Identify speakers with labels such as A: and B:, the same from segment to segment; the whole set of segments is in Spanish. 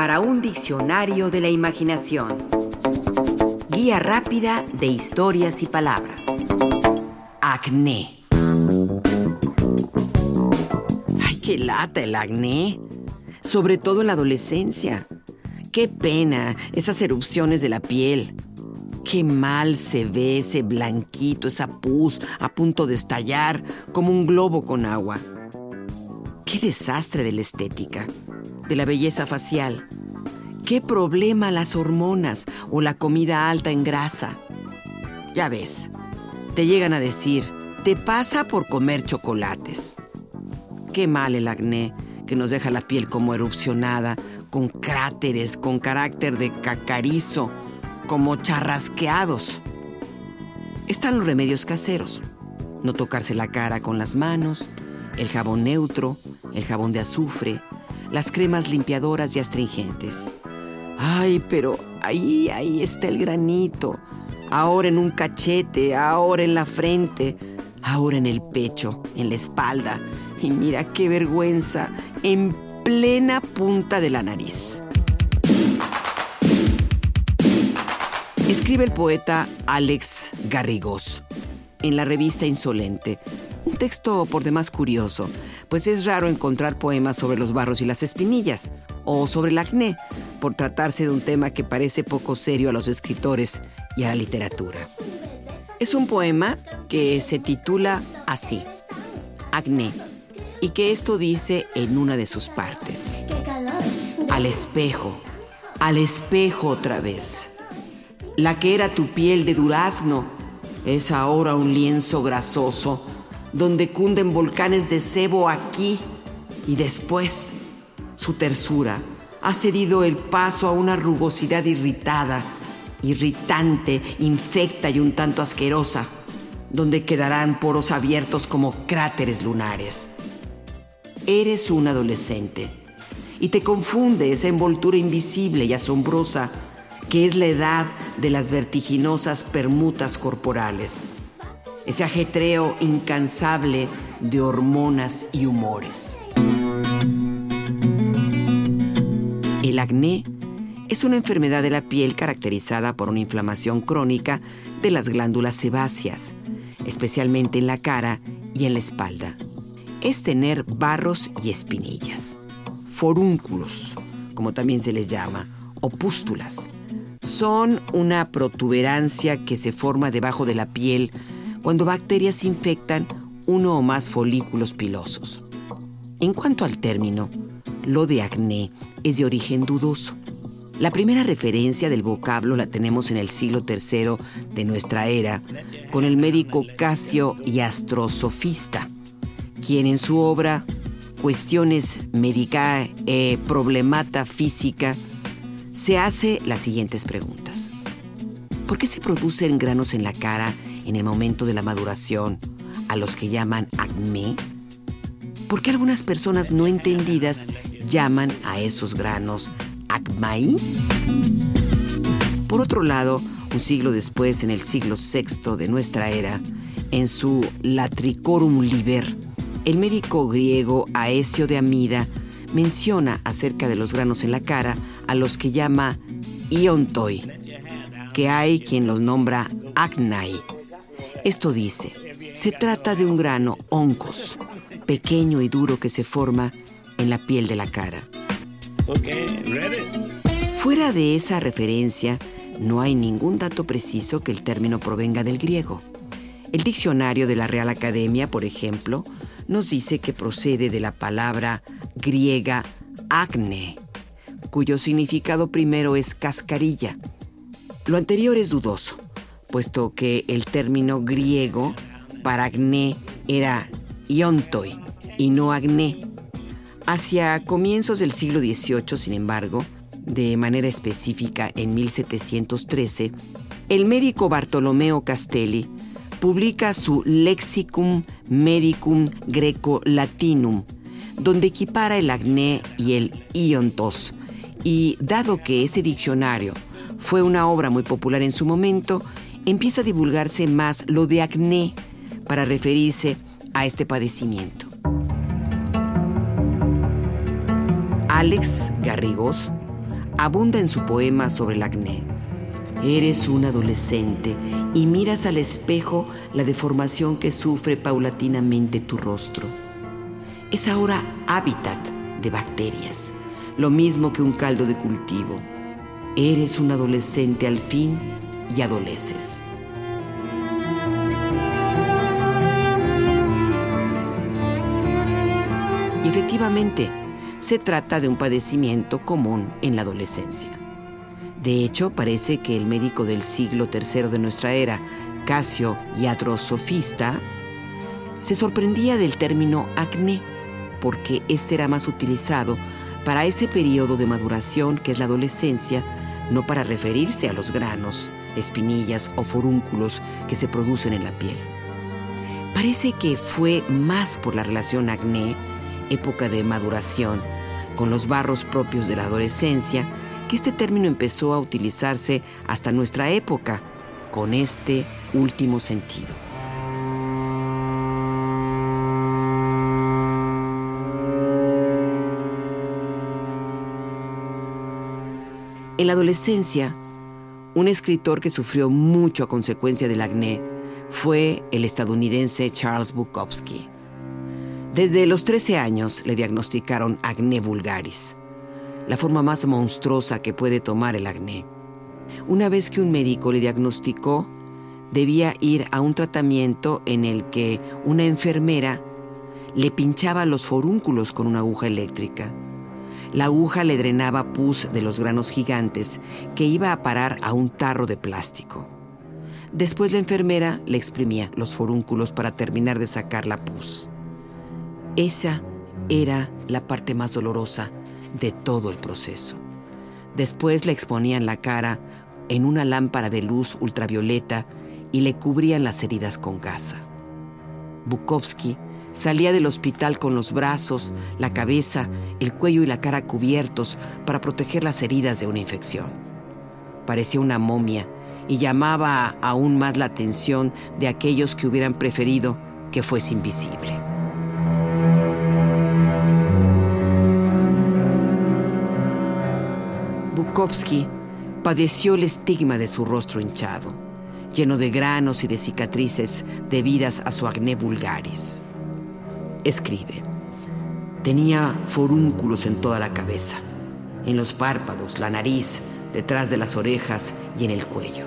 A: para un diccionario de la imaginación. Guía rápida de historias y palabras. Acné. Ay, qué lata el acné. Sobre todo en la adolescencia. Qué pena esas erupciones de la piel. Qué mal se ve ese blanquito, esa pus a punto de estallar como un globo con agua. Qué desastre de la estética, de la belleza facial. Qué problema las hormonas o la comida alta en grasa. Ya ves, te llegan a decir, te pasa por comer chocolates. Qué mal el acné que nos deja la piel como erupcionada, con cráteres, con carácter de cacarizo como charrasqueados. Están los remedios caseros. No tocarse la cara con las manos, el jabón neutro, el jabón de azufre, las cremas limpiadoras y astringentes. Ay, pero ahí, ahí está el granito. Ahora en un cachete, ahora en la frente, ahora en el pecho, en la espalda. Y mira qué vergüenza, en plena punta de la nariz. Escribe el poeta Alex Garrigos en la revista Insolente. Un texto por demás curioso, pues es raro encontrar poemas sobre los barros y las espinillas, o sobre el acné, por tratarse de un tema que parece poco serio a los escritores y a la literatura. Es un poema que se titula así, Acné, y que esto dice en una de sus partes. Al espejo, al espejo otra vez la que era tu piel de durazno es ahora un lienzo grasoso donde cunden volcanes de sebo aquí y después su tersura ha cedido el paso a una rugosidad irritada, irritante, infecta y un tanto asquerosa, donde quedarán poros abiertos como cráteres lunares. Eres un adolescente y te confunde esa envoltura invisible y asombrosa que es la edad de las vertiginosas permutas corporales, ese ajetreo incansable de hormonas y humores. El acné es una enfermedad de la piel caracterizada por una inflamación crónica de las glándulas sebáceas, especialmente en la cara y en la espalda. Es tener barros y espinillas, forúnculos, como también se les llama, o pústulas son una protuberancia que se forma debajo de la piel cuando bacterias infectan uno o más folículos pilosos. En cuanto al término, lo de acné es de origen dudoso. La primera referencia del vocablo la tenemos en el siglo III de nuestra era, con el médico Casio Astrosofista, quien en su obra Cuestiones Medicae e Problemata Física se hace las siguientes preguntas. ¿Por qué se producen granos en la cara en el momento de la maduración, a los que llaman acné? ¿Por qué algunas personas no entendidas llaman a esos granos acmaí? Por otro lado, un siglo después, en el siglo VI de nuestra era, en su Latricorum Liber, el médico griego Aesio de Amida menciona acerca de los granos en la cara a los que llama iontoi, que hay quien los nombra acnai. Esto dice, se trata de un grano oncos, pequeño y duro que se forma en la piel de la cara. Fuera de esa referencia, no hay ningún dato preciso que el término provenga del griego. El diccionario de la Real Academia, por ejemplo, nos dice que procede de la palabra griega acne, cuyo significado primero es cascarilla. Lo anterior es dudoso, puesto que el término griego para acné era iontoi y no acné. Hacia comienzos del siglo XVIII, sin embargo, de manera específica en 1713, el médico Bartolomeo Castelli publica su Lexicum Medicum Greco-Latinum, donde equipara el acné y el iontos. Y dado que ese diccionario fue una obra muy popular en su momento, empieza a divulgarse más lo de acné para referirse a este padecimiento. Alex Garrigos abunda en su poema sobre el acné. Eres un adolescente y miras al espejo la deformación que sufre paulatinamente tu rostro. Es ahora hábitat de bacterias, lo mismo que un caldo de cultivo. Eres un adolescente al fin y adoleces. Y efectivamente, se trata de un padecimiento común en la adolescencia. De hecho, parece que el médico del siglo III de nuestra era, Casio Sofista, se sorprendía del término acné, porque este era más utilizado para ese periodo de maduración que es la adolescencia, no para referirse a los granos, espinillas o forúnculos que se producen en la piel. Parece que fue más por la relación acné época de maduración, con los barros propios de la adolescencia, que este término empezó a utilizarse hasta nuestra época, con este último sentido. En la adolescencia, un escritor que sufrió mucho a consecuencia del acné fue el estadounidense Charles Bukowski. Desde los 13 años le diagnosticaron acné vulgaris, la forma más monstruosa que puede tomar el acné. Una vez que un médico le diagnosticó, debía ir a un tratamiento en el que una enfermera le pinchaba los forúnculos con una aguja eléctrica. La aguja le drenaba pus de los granos gigantes que iba a parar a un tarro de plástico. Después la enfermera le exprimía los forúnculos para terminar de sacar la pus. Esa era la parte más dolorosa de todo el proceso. Después le exponían la cara en una lámpara de luz ultravioleta y le cubrían las heridas con gasa. Bukowski salía del hospital con los brazos, la cabeza, el cuello y la cara cubiertos para proteger las heridas de una infección. Parecía una momia y llamaba aún más la atención de aquellos que hubieran preferido que fuese invisible. Bukowski padeció el estigma de su rostro hinchado, lleno de granos y de cicatrices debidas a su acné vulgaris. Escribe. Tenía forúnculos en toda la cabeza, en los párpados, la nariz, detrás de las orejas y en el cuello.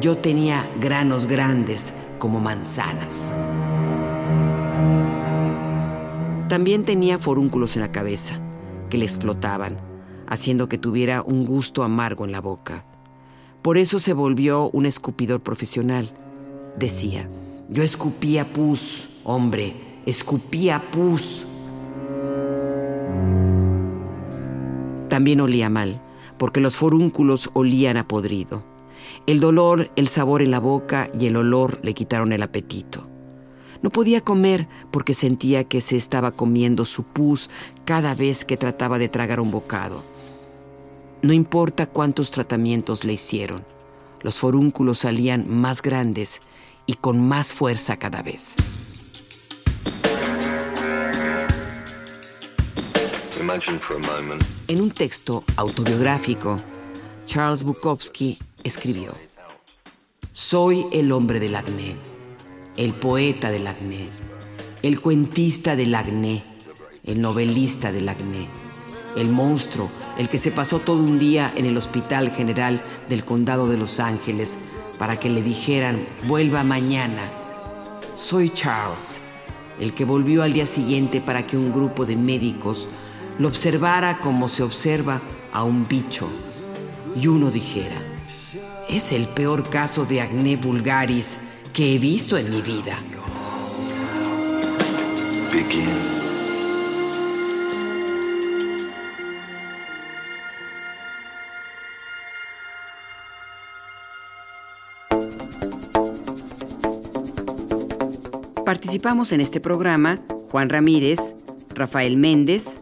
A: Yo tenía granos grandes como manzanas. También tenía forúnculos en la cabeza, que le explotaban haciendo que tuviera un gusto amargo en la boca. Por eso se volvió un escupidor profesional. Decía, yo escupía pus, hombre, escupía pus. También olía mal, porque los forúnculos olían a podrido. El dolor, el sabor en la boca y el olor le quitaron el apetito. No podía comer porque sentía que se estaba comiendo su pus cada vez que trataba de tragar un bocado. No importa cuántos tratamientos le hicieron, los forúnculos salían más grandes y con más fuerza cada vez. En un texto autobiográfico, Charles Bukowski escribió, Soy el hombre del acné, el poeta del acné, el cuentista del acné, el novelista del acné el monstruo, el que se pasó todo un día en el Hospital General del Condado de Los Ángeles para que le dijeran, vuelva mañana. Soy Charles, el que volvió al día siguiente para que un grupo de médicos lo observara como se observa a un bicho. Y uno dijera, es el peor caso de acné vulgaris que he visto en mi vida. Participamos en este programa Juan Ramírez, Rafael Méndez,